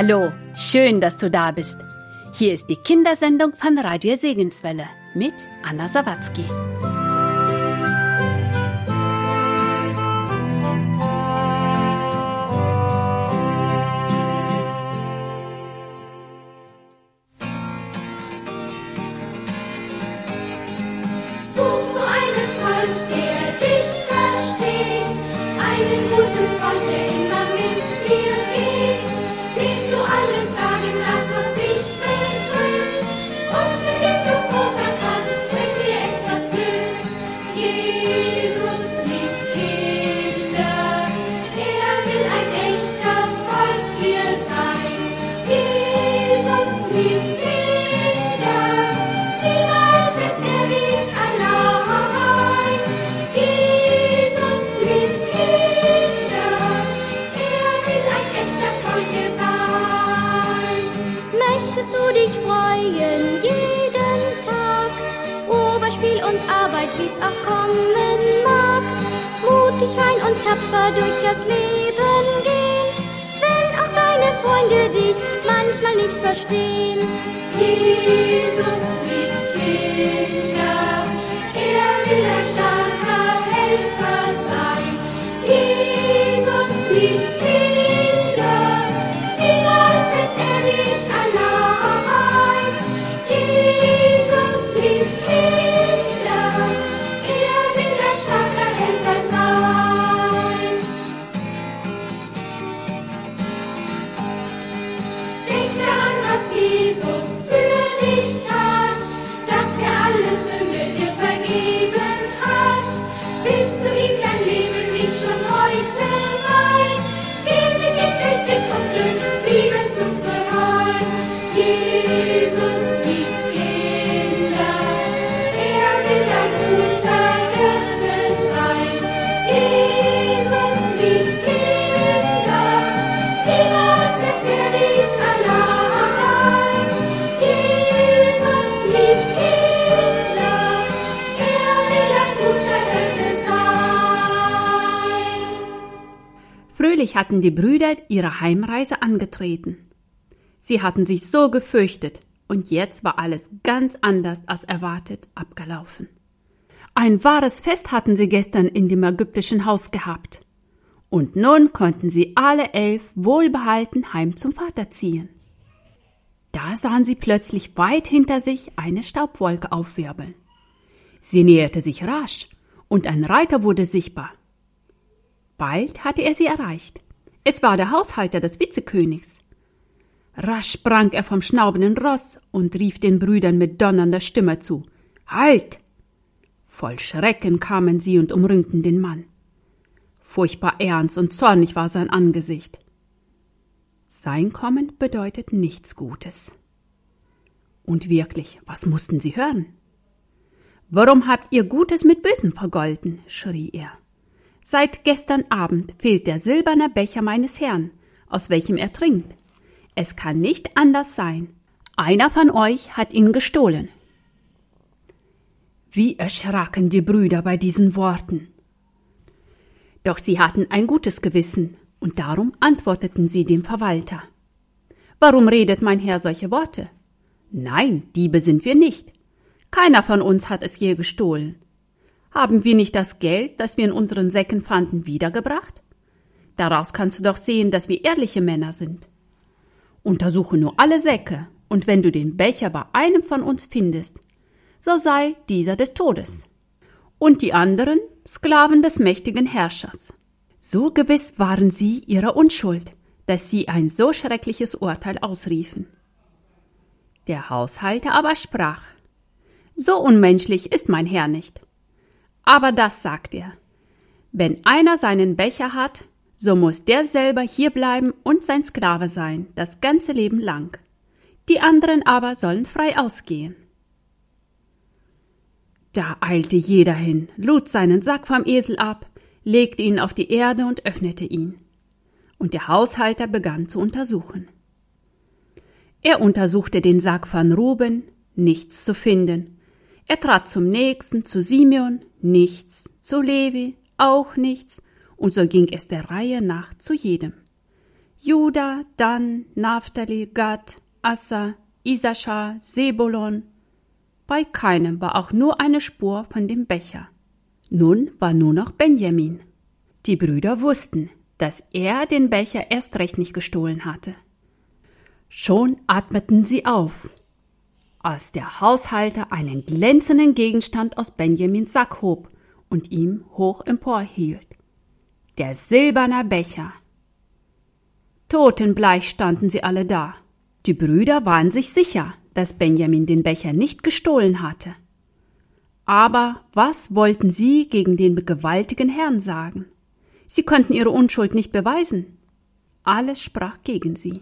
Hallo, schön, dass du da bist. Hier ist die Kindersendung von Radio Segenswelle mit Anna Sawatzki. Tapfer durch das Leben gehen, wenn auch deine Freunde dich manchmal nicht verstehen. Jesus hatten die Brüder ihre Heimreise angetreten. Sie hatten sich so gefürchtet, und jetzt war alles ganz anders als erwartet abgelaufen. Ein wahres Fest hatten sie gestern in dem ägyptischen Haus gehabt. Und nun konnten sie alle elf wohlbehalten heim zum Vater ziehen. Da sahen sie plötzlich weit hinter sich eine Staubwolke aufwirbeln. Sie näherte sich rasch, und ein Reiter wurde sichtbar. Bald hatte er sie erreicht. Es war der Haushalter des Vizekönigs. Rasch sprang er vom schnaubenden Ross und rief den Brüdern mit donnernder Stimme zu. Halt! Voll Schrecken kamen sie und umringten den Mann. Furchtbar ernst und zornig war sein Angesicht. Sein Kommen bedeutet nichts Gutes. Und wirklich, was mussten sie hören? Warum habt ihr Gutes mit Bösem vergolten? schrie er. Seit gestern Abend fehlt der silberne Becher meines Herrn, aus welchem er trinkt. Es kann nicht anders sein. Einer von euch hat ihn gestohlen. Wie erschraken die Brüder bei diesen Worten. Doch sie hatten ein gutes Gewissen, und darum antworteten sie dem Verwalter. Warum redet mein Herr solche Worte? Nein, Diebe sind wir nicht. Keiner von uns hat es je gestohlen. Haben wir nicht das Geld, das wir in unseren Säcken fanden, wiedergebracht? Daraus kannst du doch sehen, dass wir ehrliche Männer sind. Untersuche nur alle Säcke, und wenn du den Becher bei einem von uns findest, so sei dieser des Todes. Und die anderen Sklaven des mächtigen Herrschers. So gewiss waren sie ihrer Unschuld, dass sie ein so schreckliches Urteil ausriefen. Der Haushalter aber sprach So unmenschlich ist mein Herr nicht. Aber das sagt er. Wenn einer seinen Becher hat, so muss der selber hier bleiben und sein Sklave sein, das ganze Leben lang. Die anderen aber sollen frei ausgehen. Da eilte jeder hin, lud seinen Sack vom Esel ab, legte ihn auf die Erde und öffnete ihn. Und der Haushalter begann zu untersuchen. Er untersuchte den Sack von Ruben, nichts zu finden. Er trat zum nächsten, zu Simeon, nichts, zu Levi, auch nichts, und so ging es der Reihe nach zu jedem. Juda, Dan, Naphtali, Gad, Assa, Isaschar, Sebulon. Bei keinem war auch nur eine Spur von dem Becher. Nun war nur noch Benjamin. Die Brüder wussten, dass er den Becher erst recht nicht gestohlen hatte. Schon atmeten sie auf, als der Haushalter einen glänzenden Gegenstand aus Benjamins Sack hob und ihm hoch emporhielt. Der silberne Becher. Totenbleich standen sie alle da. Die Brüder waren sich sicher, dass Benjamin den Becher nicht gestohlen hatte. Aber was wollten sie gegen den gewaltigen Herrn sagen? Sie konnten ihre Unschuld nicht beweisen. Alles sprach gegen sie.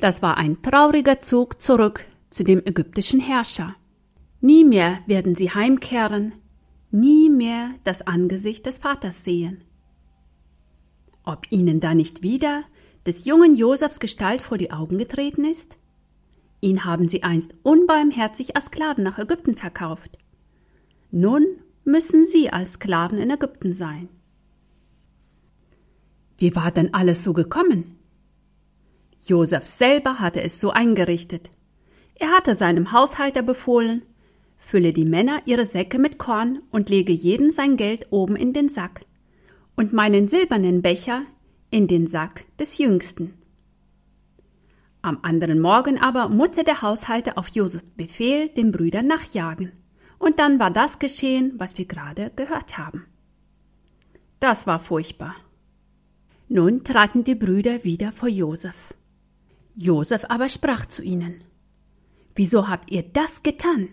Das war ein trauriger Zug zurück zu dem ägyptischen Herrscher. Nie mehr werden sie heimkehren, nie mehr das Angesicht des Vaters sehen. Ob ihnen da nicht wieder des jungen Josefs Gestalt vor die Augen getreten ist? Ihn haben sie einst unbarmherzig als Sklaven nach Ägypten verkauft. Nun müssen sie als Sklaven in Ägypten sein. Wie war denn alles so gekommen? Josef selber hatte es so eingerichtet. Er hatte seinem Haushalter befohlen, fülle die Männer ihre Säcke mit Korn und lege jedem sein Geld oben in den Sack und meinen silbernen Becher in den Sack des Jüngsten. Am anderen Morgen aber musste der Haushalter auf Josefs Befehl den Brüdern nachjagen. Und dann war das geschehen, was wir gerade gehört haben. Das war furchtbar. Nun traten die Brüder wieder vor Josef. Josef aber sprach zu ihnen: Wieso habt ihr das getan?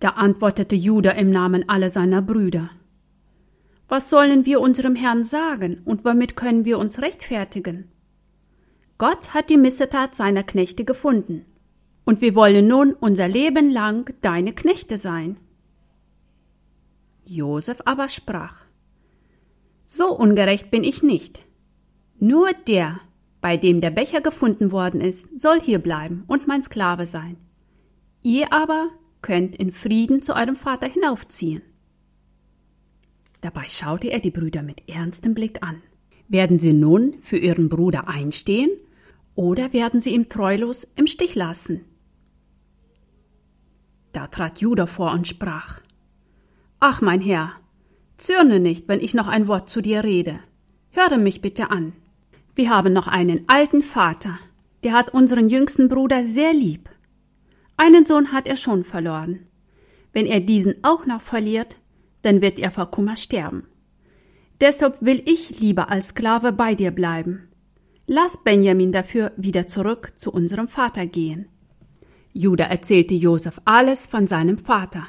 Da antwortete Judah im Namen aller seiner Brüder: Was sollen wir unserem Herrn sagen und womit können wir uns rechtfertigen? Gott hat die Missetat seiner Knechte gefunden, und wir wollen nun unser Leben lang deine Knechte sein. Josef aber sprach: So ungerecht bin ich nicht. Nur der, bei dem der Becher gefunden worden ist, soll hier bleiben und mein Sklave sein. Ihr aber könnt in Frieden zu eurem Vater hinaufziehen. Dabei schaute er die Brüder mit ernstem Blick an. Werden sie nun für ihren Bruder einstehen oder werden sie ihn treulos im Stich lassen? Da trat Judah vor und sprach: Ach, mein Herr, zürne nicht, wenn ich noch ein Wort zu dir rede. Höre mich bitte an. Wir haben noch einen alten Vater, der hat unseren jüngsten Bruder sehr lieb. Einen Sohn hat er schon verloren. Wenn er diesen auch noch verliert, dann wird er vor Kummer sterben. Deshalb will ich lieber als Sklave bei dir bleiben. Lass Benjamin dafür wieder zurück zu unserem Vater gehen. Judah erzählte Josef alles von seinem Vater.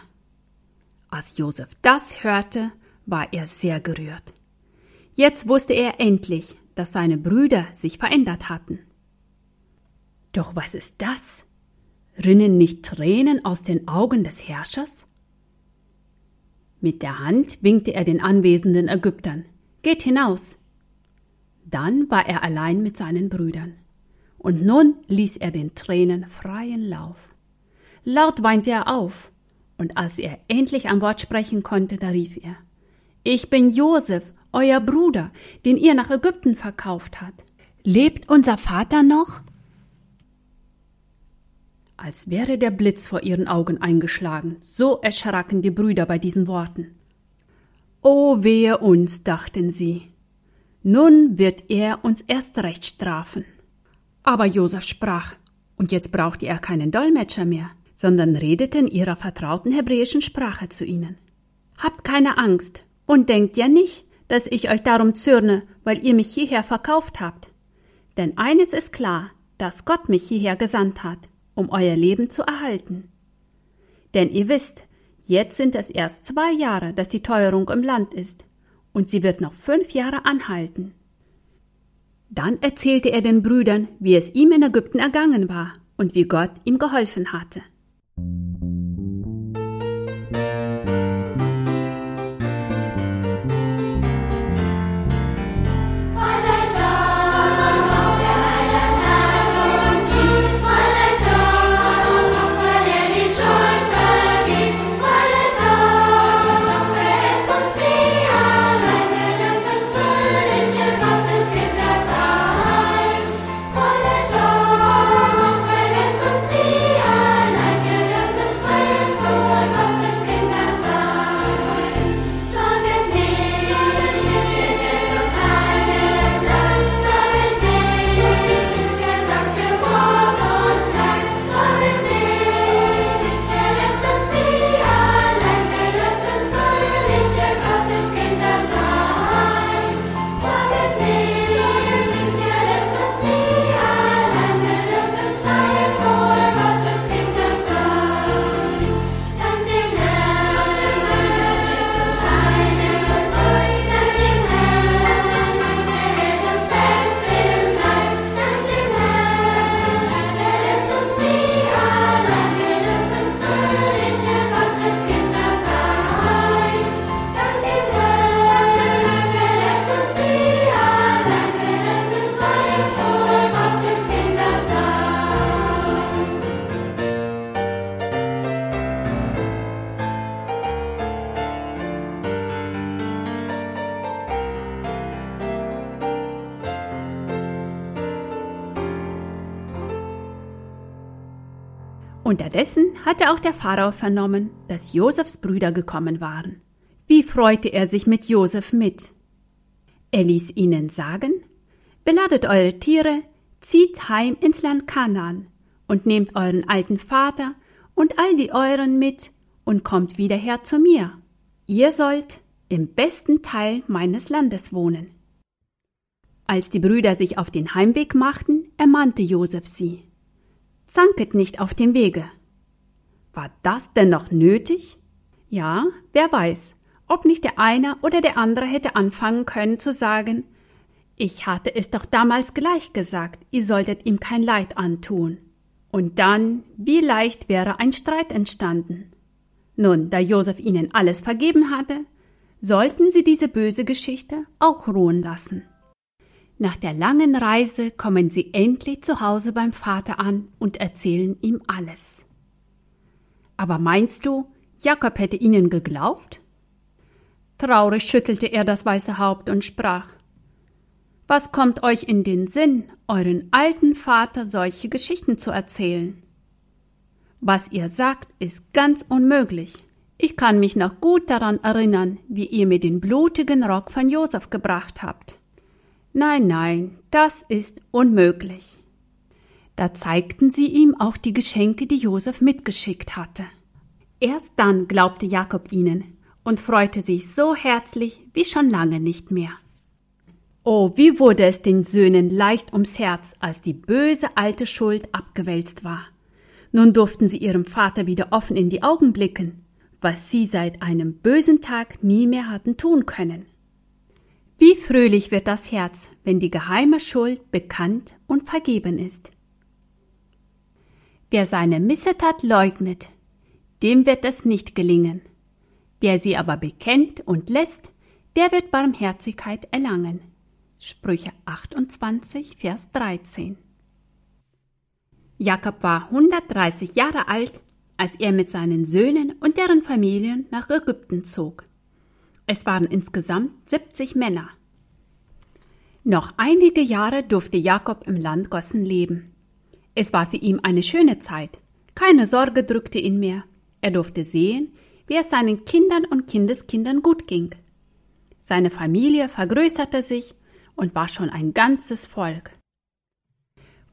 Als Josef das hörte, war er sehr gerührt. Jetzt wusste er endlich, dass seine Brüder sich verändert hatten. Doch was ist das? Rinnen nicht Tränen aus den Augen des Herrschers? Mit der Hand winkte er den anwesenden Ägyptern. Geht hinaus. Dann war er allein mit seinen Brüdern. Und nun ließ er den Tränen freien Lauf. Laut weinte er auf, und als er endlich ein Wort sprechen konnte, da rief er Ich bin Josef, euer Bruder, den ihr nach Ägypten verkauft hat. Lebt unser Vater noch? Als wäre der Blitz vor ihren Augen eingeschlagen, so erschraken die Brüder bei diesen Worten. O wehe uns, dachten sie. Nun wird er uns erst recht strafen. Aber Josef sprach, und jetzt brauchte er keinen Dolmetscher mehr, sondern redete in ihrer vertrauten hebräischen Sprache zu ihnen. Habt keine Angst und denkt ja nicht, dass ich euch darum zürne, weil ihr mich hierher verkauft habt. Denn eines ist klar, dass Gott mich hierher gesandt hat, um euer Leben zu erhalten. Denn ihr wisst, jetzt sind es erst zwei Jahre, dass die Teuerung im Land ist, und sie wird noch fünf Jahre anhalten. Dann erzählte er den Brüdern, wie es ihm in Ägypten ergangen war und wie Gott ihm geholfen hatte. Unterdessen hatte auch der Pharao vernommen, dass Josefs Brüder gekommen waren. Wie freute er sich mit Josef mit. Er ließ ihnen sagen, beladet eure Tiere, zieht heim ins Land Kanaan und nehmt euren alten Vater und all die euren mit und kommt wieder her zu mir. Ihr sollt im besten Teil meines Landes wohnen. Als die Brüder sich auf den Heimweg machten, ermahnte Josef sie. Zanket nicht auf dem Wege. War das denn noch nötig? Ja, wer weiß, ob nicht der eine oder der andere hätte anfangen können zu sagen, ich hatte es doch damals gleich gesagt, ihr solltet ihm kein Leid antun. Und dann, wie leicht wäre ein Streit entstanden. Nun, da Josef ihnen alles vergeben hatte, sollten sie diese böse Geschichte auch ruhen lassen. Nach der langen Reise kommen sie endlich zu Hause beim Vater an und erzählen ihm alles. Aber meinst du, Jakob hätte ihnen geglaubt? Traurig schüttelte er das weiße Haupt und sprach Was kommt euch in den Sinn, euren alten Vater solche Geschichten zu erzählen? Was ihr sagt, ist ganz unmöglich. Ich kann mich noch gut daran erinnern, wie ihr mir den blutigen Rock von Josef gebracht habt. Nein, nein, das ist unmöglich. Da zeigten sie ihm auch die Geschenke, die Josef mitgeschickt hatte. Erst dann glaubte Jakob ihnen und freute sich so herzlich wie schon lange nicht mehr. Oh, wie wurde es den Söhnen leicht ums Herz, als die böse alte Schuld abgewälzt war. Nun durften sie ihrem Vater wieder offen in die Augen blicken, was sie seit einem bösen Tag nie mehr hatten tun können. Wie fröhlich wird das Herz, wenn die geheime Schuld bekannt und vergeben ist. Wer seine Missetat leugnet, dem wird es nicht gelingen. Wer sie aber bekennt und lässt, der wird Barmherzigkeit erlangen. Sprüche 28, Vers 13. Jakob war 130 Jahre alt, als er mit seinen Söhnen und deren Familien nach Ägypten zog. Es waren insgesamt 70 Männer. Noch einige Jahre durfte Jakob im Land Gossen leben. Es war für ihn eine schöne Zeit. Keine Sorge drückte ihn mehr. Er durfte sehen, wie es seinen Kindern und Kindeskindern gut ging. Seine Familie vergrößerte sich und war schon ein ganzes Volk.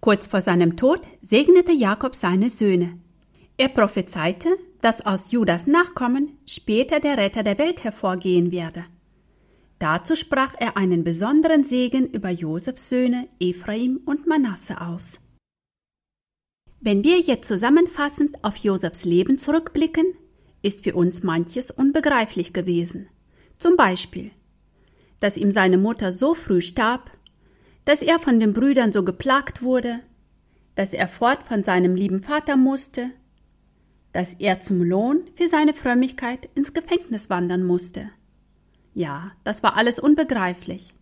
Kurz vor seinem Tod segnete Jakob seine Söhne. Er prophezeite, dass aus Judas Nachkommen später der Retter der Welt hervorgehen werde. Dazu sprach er einen besonderen Segen über Josefs Söhne Ephraim und Manasse aus. Wenn wir jetzt zusammenfassend auf Josefs Leben zurückblicken, ist für uns manches unbegreiflich gewesen. Zum Beispiel, dass ihm seine Mutter so früh starb, dass er von den Brüdern so geplagt wurde, dass er fort von seinem lieben Vater musste, dass er zum Lohn für seine Frömmigkeit ins Gefängnis wandern musste. Ja, das war alles unbegreiflich.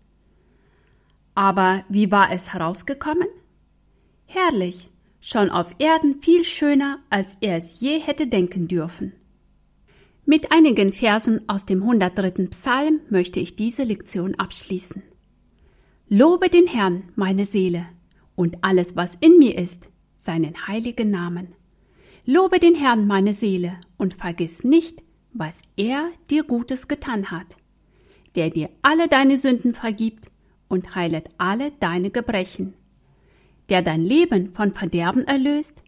Aber wie war es herausgekommen? Herrlich, schon auf Erden viel schöner, als er es je hätte denken dürfen. Mit einigen Versen aus dem 103. Psalm möchte ich diese Lektion abschließen. Lobe den Herrn, meine Seele, und alles, was in mir ist, seinen heiligen Namen. Lobe den Herrn, meine Seele, und vergiss nicht, was er dir Gutes getan hat, der dir alle deine Sünden vergibt und heilet alle deine Gebrechen, der dein Leben von Verderben erlöst,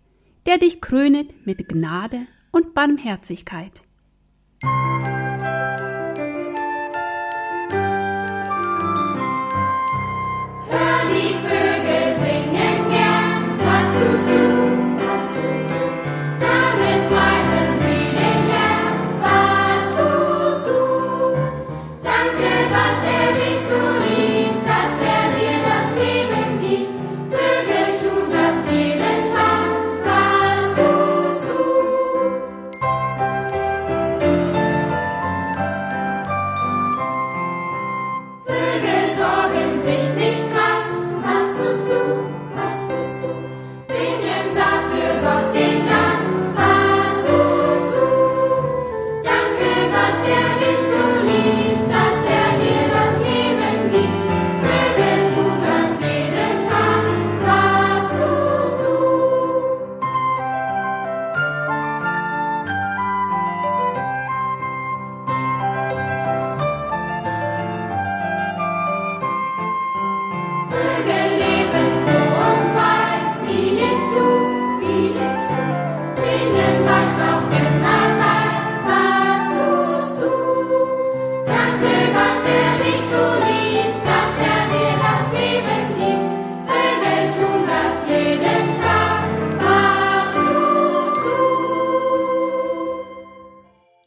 der dich krönet mit Gnade und Barmherzigkeit.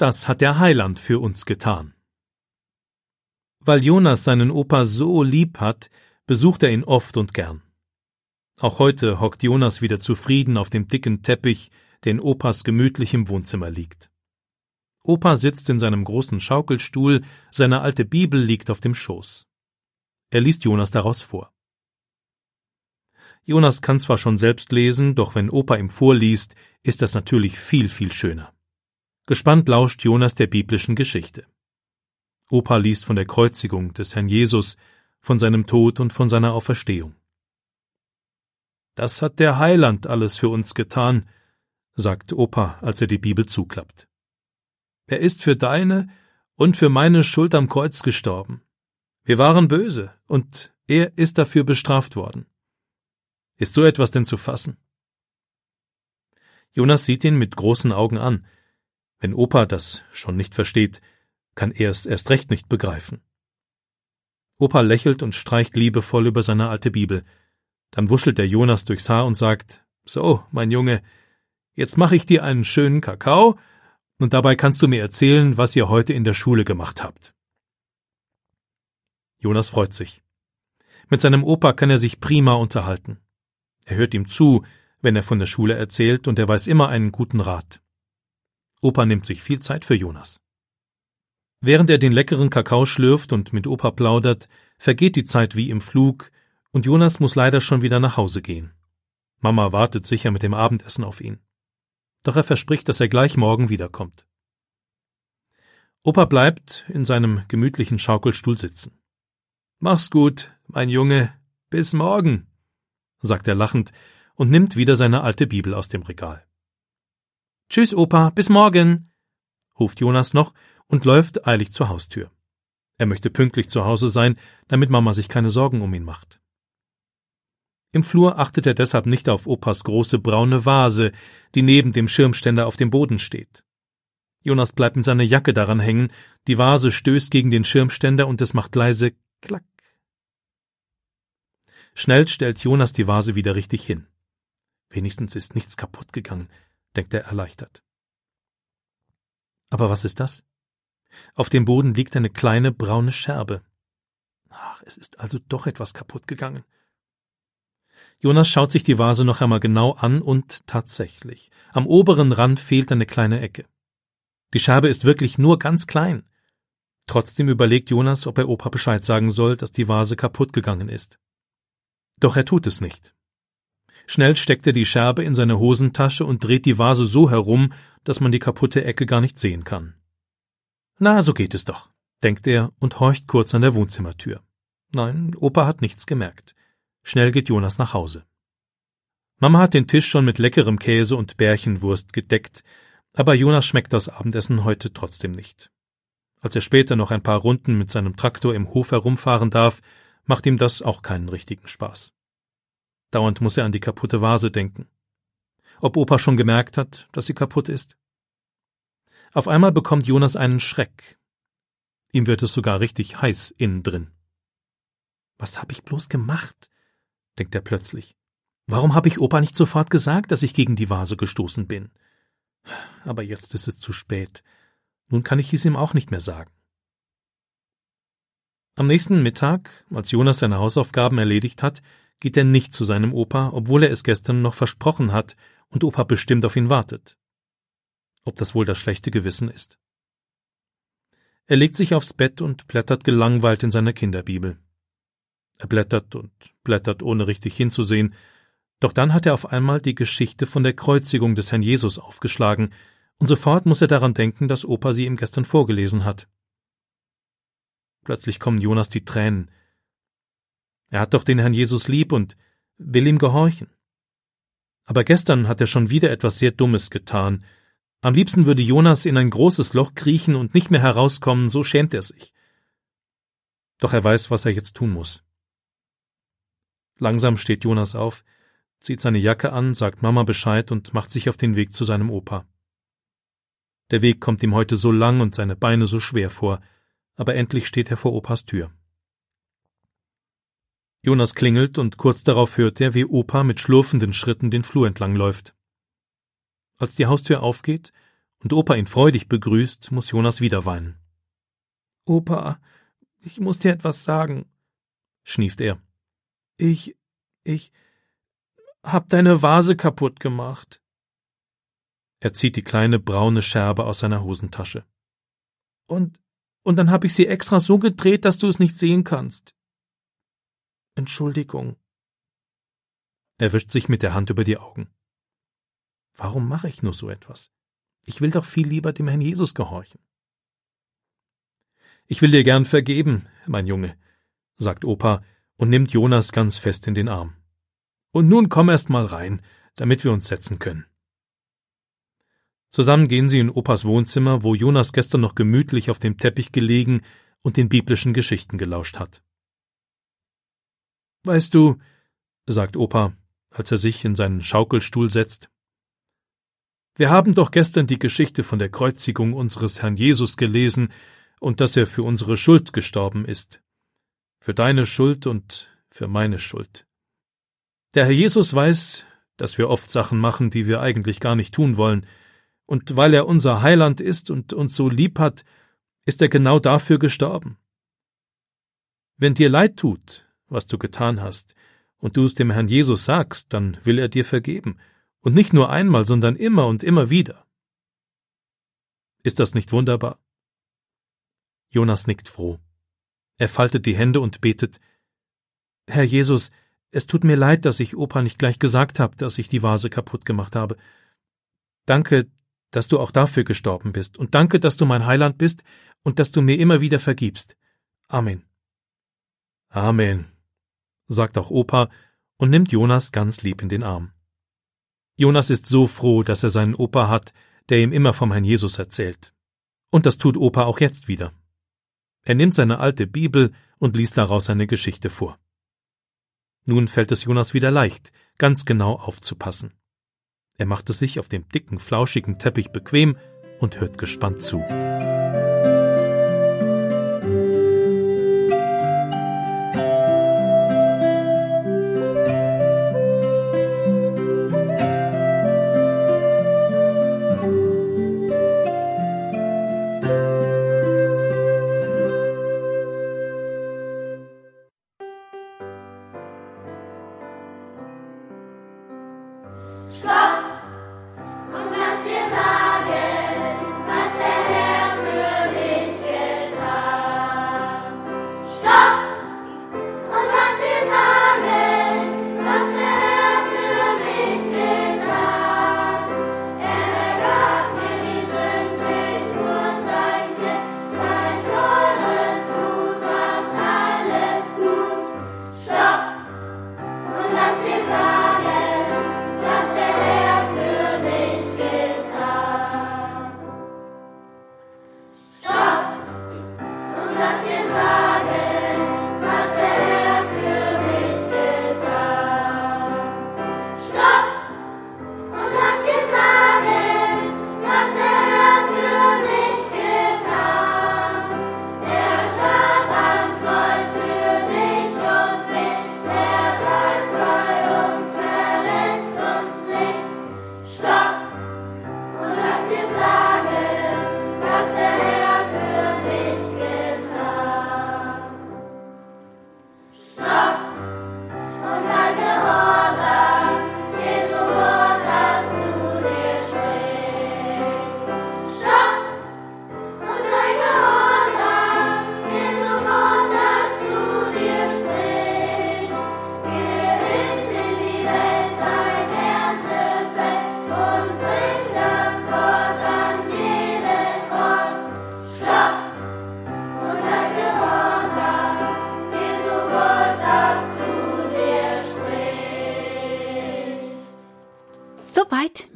Das hat der Heiland für uns getan. Weil Jonas seinen Opa so lieb hat, besucht er ihn oft und gern. Auch heute hockt Jonas wieder zufrieden auf dem dicken Teppich, der in Opas gemütlichem Wohnzimmer liegt. Opa sitzt in seinem großen Schaukelstuhl, seine alte Bibel liegt auf dem Schoß. Er liest Jonas daraus vor. Jonas kann zwar schon selbst lesen, doch wenn Opa ihm vorliest, ist das natürlich viel, viel schöner. Gespannt lauscht Jonas der biblischen Geschichte. Opa liest von der Kreuzigung des Herrn Jesus, von seinem Tod und von seiner Auferstehung. Das hat der Heiland alles für uns getan, sagt Opa, als er die Bibel zuklappt. Er ist für deine und für meine Schuld am Kreuz gestorben. Wir waren böse, und er ist dafür bestraft worden. Ist so etwas denn zu fassen? Jonas sieht ihn mit großen Augen an. Wenn Opa das schon nicht versteht, kann er es erst recht nicht begreifen. Opa lächelt und streicht liebevoll über seine alte Bibel. Dann wuschelt der Jonas durchs Haar und sagt, so, mein Junge, jetzt mache ich dir einen schönen Kakao, und dabei kannst du mir erzählen, was ihr heute in der Schule gemacht habt. Jonas freut sich. Mit seinem Opa kann er sich prima unterhalten. Er hört ihm zu, wenn er von der Schule erzählt, und er weiß immer einen guten Rat. Opa nimmt sich viel Zeit für Jonas. Während er den leckeren Kakao schlürft und mit Opa plaudert, vergeht die Zeit wie im Flug, und Jonas muss leider schon wieder nach Hause gehen. Mama wartet sicher mit dem Abendessen auf ihn. Doch er verspricht, dass er gleich morgen wiederkommt. Opa bleibt in seinem gemütlichen Schaukelstuhl sitzen. Mach's gut, mein Junge, bis morgen, sagt er lachend und nimmt wieder seine alte Bibel aus dem Regal. Tschüss, Opa, bis morgen, ruft Jonas noch und läuft eilig zur Haustür. Er möchte pünktlich zu Hause sein, damit Mama sich keine Sorgen um ihn macht. Im Flur achtet er deshalb nicht auf Opas große braune Vase, die neben dem Schirmständer auf dem Boden steht. Jonas bleibt mit seiner Jacke daran hängen, die Vase stößt gegen den Schirmständer und es macht leise Klack. Schnell stellt Jonas die Vase wieder richtig hin. Wenigstens ist nichts kaputt gegangen, denkt er erleichtert. Aber was ist das? Auf dem Boden liegt eine kleine braune Scherbe. Ach, es ist also doch etwas kaputt gegangen. Jonas schaut sich die Vase noch einmal genau an und tatsächlich, am oberen Rand fehlt eine kleine Ecke. Die Scherbe ist wirklich nur ganz klein. Trotzdem überlegt Jonas, ob er Opa Bescheid sagen soll, dass die Vase kaputt gegangen ist. Doch er tut es nicht. Schnell steckt er die Scherbe in seine Hosentasche und dreht die Vase so herum, dass man die kaputte Ecke gar nicht sehen kann. Na, so geht es doch, denkt er und horcht kurz an der Wohnzimmertür. Nein, Opa hat nichts gemerkt. Schnell geht Jonas nach Hause. Mama hat den Tisch schon mit leckerem Käse und Bärchenwurst gedeckt, aber Jonas schmeckt das Abendessen heute trotzdem nicht. Als er später noch ein paar Runden mit seinem Traktor im Hof herumfahren darf, macht ihm das auch keinen richtigen Spaß. Dauernd muss er an die kaputte Vase denken. Ob Opa schon gemerkt hat, dass sie kaputt ist? Auf einmal bekommt Jonas einen Schreck. Ihm wird es sogar richtig heiß innen drin. Was hab ich bloß gemacht? denkt er plötzlich. Warum habe ich Opa nicht sofort gesagt, dass ich gegen die Vase gestoßen bin? Aber jetzt ist es zu spät. Nun kann ich es ihm auch nicht mehr sagen. Am nächsten Mittag, als Jonas seine Hausaufgaben erledigt hat, geht er nicht zu seinem Opa, obwohl er es gestern noch versprochen hat und Opa bestimmt auf ihn wartet. Ob das wohl das schlechte Gewissen ist? Er legt sich aufs Bett und blättert gelangweilt in seiner Kinderbibel. Er blättert und blättert, ohne richtig hinzusehen, doch dann hat er auf einmal die Geschichte von der Kreuzigung des Herrn Jesus aufgeschlagen, und sofort muss er daran denken, dass Opa sie ihm gestern vorgelesen hat. Plötzlich kommen Jonas die Tränen. Er hat doch den Herrn Jesus lieb und will ihm gehorchen. Aber gestern hat er schon wieder etwas sehr Dummes getan. Am liebsten würde Jonas in ein großes Loch kriechen und nicht mehr herauskommen, so schämt er sich. Doch er weiß, was er jetzt tun muss. Langsam steht Jonas auf, zieht seine Jacke an, sagt Mama Bescheid und macht sich auf den Weg zu seinem Opa. Der Weg kommt ihm heute so lang und seine Beine so schwer vor, aber endlich steht er vor Opas Tür. Jonas klingelt und kurz darauf hört er, wie Opa mit schlurfenden Schritten den Flur entlang läuft. Als die Haustür aufgeht und Opa ihn freudig begrüßt, muss Jonas wieder weinen. Opa, ich muss dir etwas sagen, schnieft er. Ich, ich hab deine Vase kaputt gemacht. Er zieht die kleine braune Scherbe aus seiner Hosentasche. Und, und dann hab ich sie extra so gedreht, dass du es nicht sehen kannst. Entschuldigung. Er wischt sich mit der Hand über die Augen. Warum mache ich nur so etwas? Ich will doch viel lieber dem Herrn Jesus gehorchen. Ich will dir gern vergeben, mein Junge, sagt Opa und nimmt Jonas ganz fest in den Arm. Und nun komm erst mal rein, damit wir uns setzen können. Zusammen gehen sie in Opas Wohnzimmer, wo Jonas gestern noch gemütlich auf dem Teppich gelegen und den biblischen Geschichten gelauscht hat. Weißt du, sagt Opa, als er sich in seinen Schaukelstuhl setzt, wir haben doch gestern die Geschichte von der Kreuzigung unseres Herrn Jesus gelesen und dass er für unsere Schuld gestorben ist. Für deine Schuld und für meine Schuld. Der Herr Jesus weiß, dass wir oft Sachen machen, die wir eigentlich gar nicht tun wollen, und weil er unser Heiland ist und uns so lieb hat, ist er genau dafür gestorben. Wenn dir leid tut, was du getan hast, und du es dem Herrn Jesus sagst, dann will er dir vergeben, und nicht nur einmal, sondern immer und immer wieder. Ist das nicht wunderbar? Jonas nickt froh. Er faltet die Hände und betet Herr Jesus, es tut mir leid, dass ich Opa nicht gleich gesagt habe, dass ich die Vase kaputt gemacht habe. Danke, dass du auch dafür gestorben bist, und danke, dass du mein Heiland bist und dass du mir immer wieder vergibst. Amen. Amen, sagt auch Opa und nimmt Jonas ganz lieb in den Arm. Jonas ist so froh, dass er seinen Opa hat, der ihm immer vom Herrn Jesus erzählt. Und das tut Opa auch jetzt wieder. Er nimmt seine alte Bibel und liest daraus eine Geschichte vor. Nun fällt es Jonas wieder leicht, ganz genau aufzupassen. Er macht es sich auf dem dicken, flauschigen Teppich bequem und hört gespannt zu.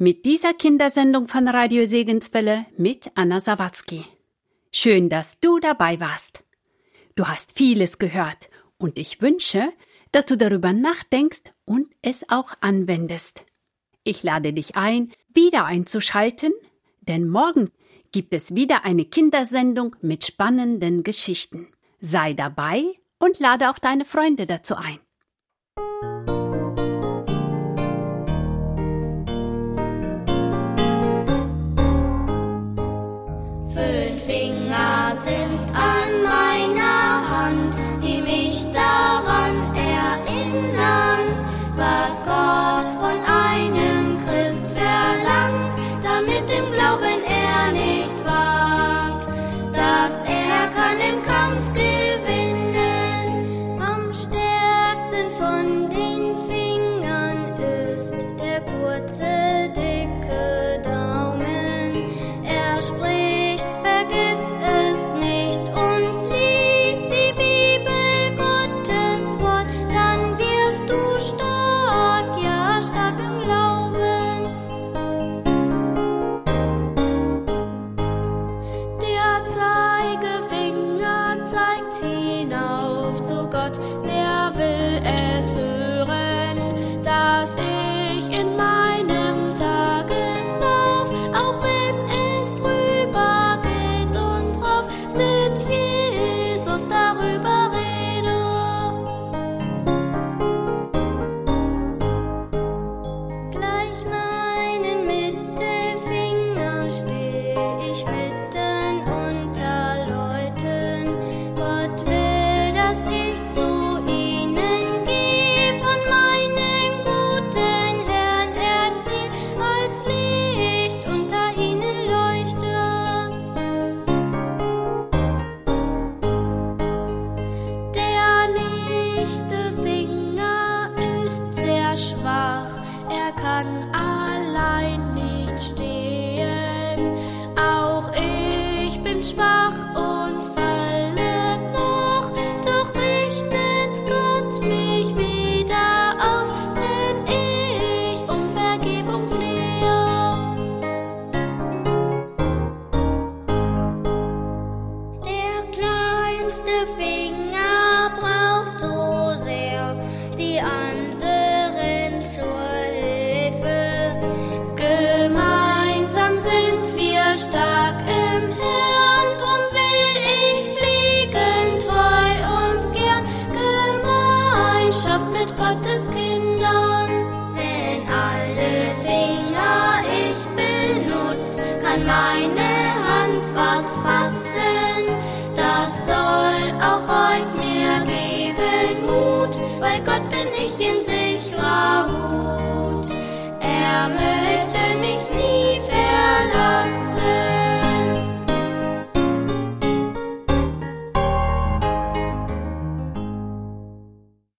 Mit dieser Kindersendung von Radio Segenswelle mit Anna Sawatzki. Schön, dass du dabei warst. Du hast vieles gehört und ich wünsche, dass du darüber nachdenkst und es auch anwendest. Ich lade dich ein, wieder einzuschalten, denn morgen gibt es wieder eine Kindersendung mit spannenden Geschichten. Sei dabei und lade auch deine Freunde dazu ein.